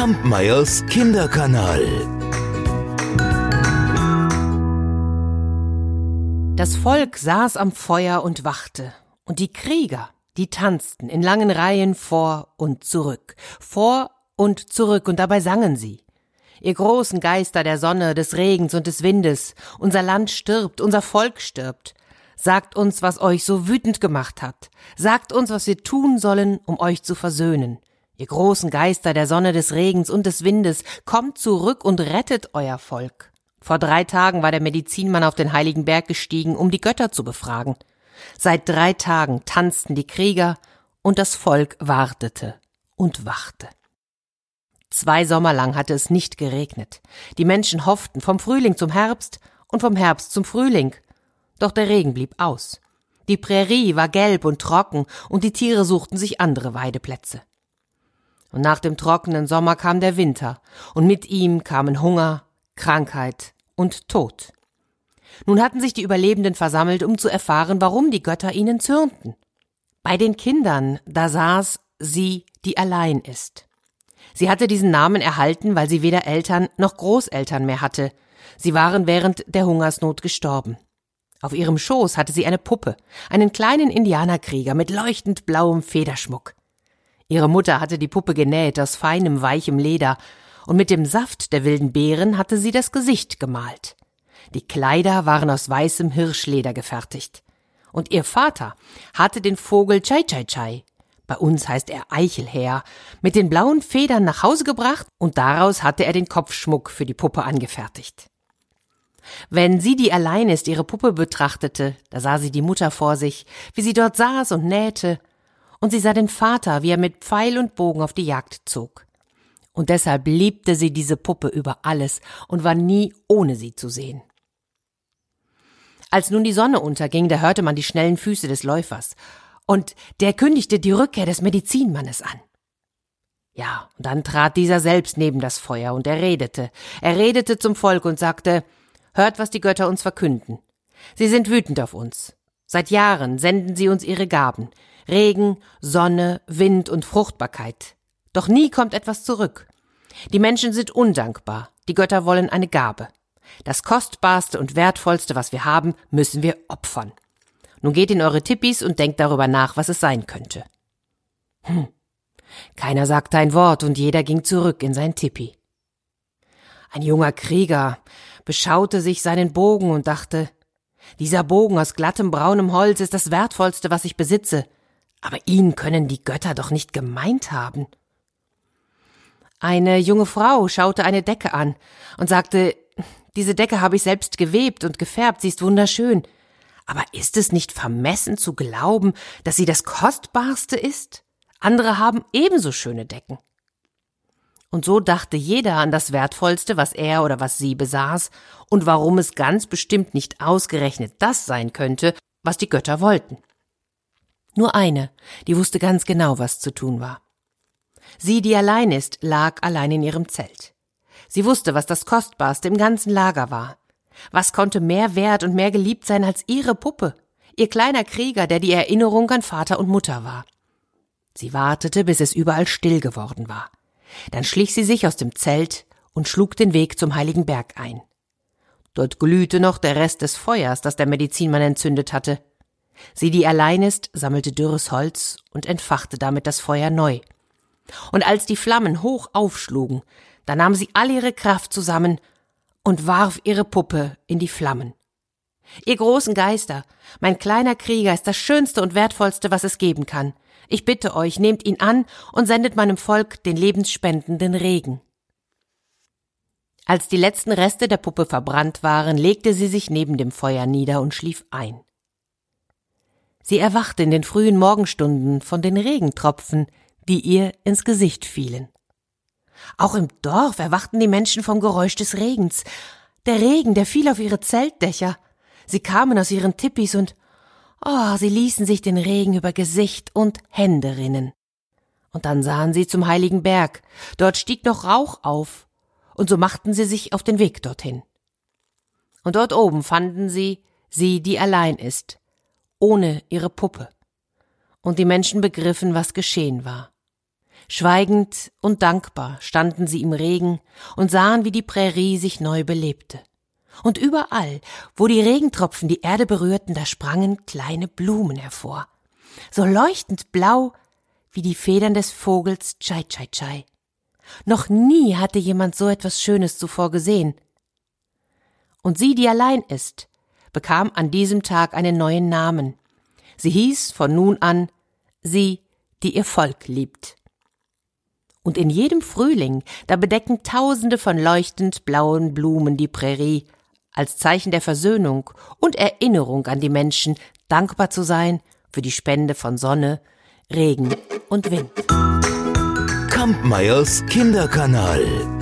Kampmeyers Kinderkanal. Das Volk saß am Feuer und wachte, und die Krieger, die tanzten in langen Reihen vor und zurück, vor und zurück, und dabei sangen sie. Ihr großen Geister der Sonne, des Regens und des Windes, unser Land stirbt, unser Volk stirbt. Sagt uns, was euch so wütend gemacht hat. Sagt uns, was wir tun sollen, um euch zu versöhnen. Ihr großen Geister der Sonne, des Regens und des Windes, kommt zurück und rettet euer Volk. Vor drei Tagen war der Medizinmann auf den heiligen Berg gestiegen, um die Götter zu befragen. Seit drei Tagen tanzten die Krieger, und das Volk wartete und wachte. Zwei Sommer lang hatte es nicht geregnet. Die Menschen hofften vom Frühling zum Herbst und vom Herbst zum Frühling. Doch der Regen blieb aus. Die Prärie war gelb und trocken, und die Tiere suchten sich andere Weideplätze. Und nach dem trockenen Sommer kam der Winter, und mit ihm kamen Hunger, Krankheit und Tod. Nun hatten sich die Überlebenden versammelt, um zu erfahren, warum die Götter ihnen zürnten. Bei den Kindern, da saß sie, die allein ist. Sie hatte diesen Namen erhalten, weil sie weder Eltern noch Großeltern mehr hatte. Sie waren während der Hungersnot gestorben. Auf ihrem Schoß hatte sie eine Puppe, einen kleinen Indianerkrieger mit leuchtend blauem Federschmuck. Ihre Mutter hatte die Puppe genäht aus feinem, weichem Leder, und mit dem Saft der wilden Beeren hatte sie das Gesicht gemalt. Die Kleider waren aus weißem Hirschleder gefertigt. Und ihr Vater hatte den Vogel Chai Chai Chai, bei uns heißt er Eichelherr, mit den blauen Federn nach Hause gebracht und daraus hatte er den Kopfschmuck für die Puppe angefertigt. Wenn sie, die allein ist, ihre Puppe betrachtete, da sah sie die Mutter vor sich, wie sie dort saß und nähte und sie sah den Vater, wie er mit Pfeil und Bogen auf die Jagd zog. Und deshalb liebte sie diese Puppe über alles und war nie ohne sie zu sehen. Als nun die Sonne unterging, da hörte man die schnellen Füße des Läufers, und der kündigte die Rückkehr des Medizinmannes an. Ja, und dann trat dieser selbst neben das Feuer, und er redete. Er redete zum Volk und sagte Hört, was die Götter uns verkünden. Sie sind wütend auf uns. Seit Jahren senden sie uns ihre Gaben. Regen, Sonne, Wind und Fruchtbarkeit. Doch nie kommt etwas zurück. Die Menschen sind undankbar, die Götter wollen eine Gabe. Das kostbarste und wertvollste, was wir haben, müssen wir opfern. Nun geht in eure Tippis und denkt darüber nach, was es sein könnte. Hm. Keiner sagte ein Wort und jeder ging zurück in sein Tippi. Ein junger Krieger beschaute sich seinen Bogen und dachte, dieser Bogen aus glattem braunem Holz ist das wertvollste, was ich besitze. Aber ihn können die Götter doch nicht gemeint haben. Eine junge Frau schaute eine Decke an und sagte, diese Decke habe ich selbst gewebt und gefärbt, sie ist wunderschön. Aber ist es nicht vermessen zu glauben, dass sie das Kostbarste ist? Andere haben ebenso schöne Decken. Und so dachte jeder an das Wertvollste, was er oder was sie besaß, und warum es ganz bestimmt nicht ausgerechnet das sein könnte, was die Götter wollten. Nur eine, die wusste ganz genau, was zu tun war. Sie, die allein ist, lag allein in ihrem Zelt. Sie wusste, was das Kostbarste im ganzen Lager war. Was konnte mehr wert und mehr geliebt sein als ihre Puppe, ihr kleiner Krieger, der die Erinnerung an Vater und Mutter war. Sie wartete, bis es überall still geworden war. Dann schlich sie sich aus dem Zelt und schlug den Weg zum heiligen Berg ein. Dort glühte noch der Rest des Feuers, das der Medizinmann entzündet hatte. Sie, die allein ist, sammelte dürres Holz und entfachte damit das Feuer neu. Und als die Flammen hoch aufschlugen, da nahm sie all ihre Kraft zusammen und warf ihre Puppe in die Flammen. Ihr großen Geister, mein kleiner Krieger ist das Schönste und Wertvollste, was es geben kann. Ich bitte euch, nehmt ihn an und sendet meinem Volk den lebensspendenden Regen. Als die letzten Reste der Puppe verbrannt waren, legte sie sich neben dem Feuer nieder und schlief ein. Sie erwachte in den frühen Morgenstunden von den Regentropfen, die ihr ins Gesicht fielen. Auch im Dorf erwachten die Menschen vom Geräusch des Regens. Der Regen, der fiel auf ihre Zeltdächer. Sie kamen aus ihren Tippis und oh, sie ließen sich den Regen über Gesicht und Hände rinnen. Und dann sahen sie zum heiligen Berg. Dort stieg noch Rauch auf. Und so machten sie sich auf den Weg dorthin. Und dort oben fanden sie sie, die allein ist, ohne ihre Puppe. Und die Menschen begriffen, was geschehen war. Schweigend und dankbar standen sie im Regen und sahen, wie die Prärie sich neu belebte. Und überall, wo die Regentropfen die Erde berührten, da sprangen kleine Blumen hervor, so leuchtend blau wie die Federn des Vogels Chai Chai Chai. Noch nie hatte jemand so etwas Schönes zuvor gesehen. Und sie, die allein ist, bekam an diesem Tag einen neuen Namen. Sie hieß von nun an sie, die ihr Volk liebt. Und in jedem Frühling, da bedecken Tausende von leuchtend blauen Blumen die Prärie, als Zeichen der Versöhnung und Erinnerung an die Menschen, dankbar zu sein für die Spende von Sonne, Regen und Wind. Kampmeyers Kinderkanal.